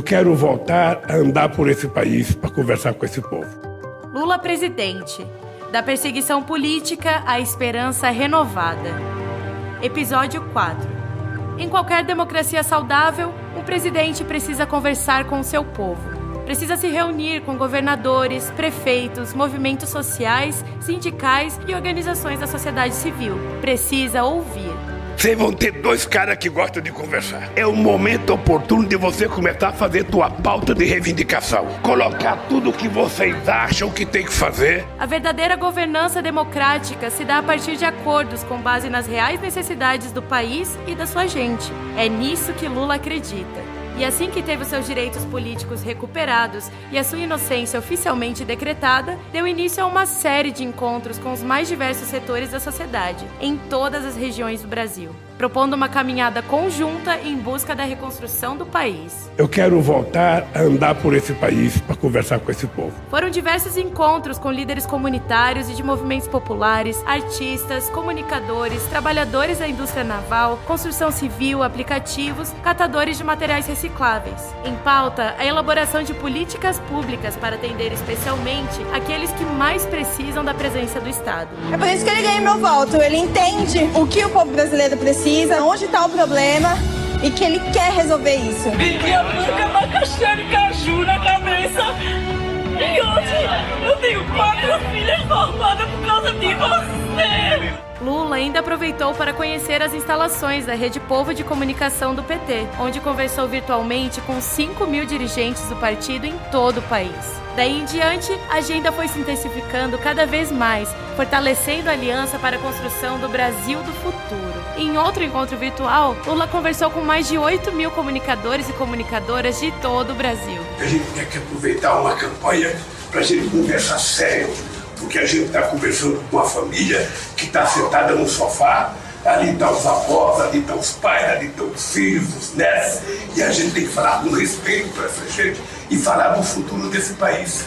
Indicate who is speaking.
Speaker 1: Eu quero voltar a andar por esse país para conversar com esse povo.
Speaker 2: Lula presidente. Da perseguição política à esperança renovada. Episódio 4. Em qualquer democracia saudável, um presidente precisa conversar com o seu povo. Precisa se reunir com governadores, prefeitos, movimentos sociais, sindicais e organizações da sociedade civil. Precisa ouvir.
Speaker 1: Vocês vão ter dois caras que gostam de conversar. É o momento oportuno de você começar a fazer tua pauta de reivindicação. Colocar tudo o que vocês acham que tem que fazer.
Speaker 2: A verdadeira governança democrática se dá a partir de acordos com base nas reais necessidades do país e da sua gente. É nisso que Lula acredita. E assim que teve seus direitos políticos recuperados e a sua inocência oficialmente decretada, deu início a uma série de encontros com os mais diversos setores da sociedade, em todas as regiões do Brasil propondo uma caminhada conjunta em busca da reconstrução do país.
Speaker 1: Eu quero voltar a andar por esse país para conversar com esse povo.
Speaker 2: Foram diversos encontros com líderes comunitários e de movimentos populares, artistas, comunicadores, trabalhadores da indústria naval, construção civil, aplicativos, catadores de materiais recicláveis. Em pauta, a elaboração de políticas públicas para atender especialmente aqueles que mais precisam da presença do Estado.
Speaker 3: É por isso que ele ganha meu voto. Ele entende o que o povo brasileiro precisa precisa, onde está o problema e que ele quer resolver isso.
Speaker 4: Vendia muita abacaxi de caju na cabeça. E hoje eu tenho quatro filhas formadas por causa de você.
Speaker 2: Ainda aproveitou para conhecer as instalações da Rede Povo de Comunicação do PT, onde conversou virtualmente com 5 mil dirigentes do partido em todo o país. Daí em diante, a agenda foi se intensificando cada vez mais, fortalecendo a aliança para a construção do Brasil do futuro. Em outro encontro virtual, Lula conversou com mais de 8 mil comunicadores e comunicadoras de todo o Brasil.
Speaker 1: A gente tem que aproveitar uma campanha para a gente conversar sério porque a gente está conversando com uma família que está sentada no sofá, ali estão tá os avós, ali estão tá os pais, ali estão os filhos, os netos, e a gente tem que falar com respeito para essa gente e falar do futuro desse país.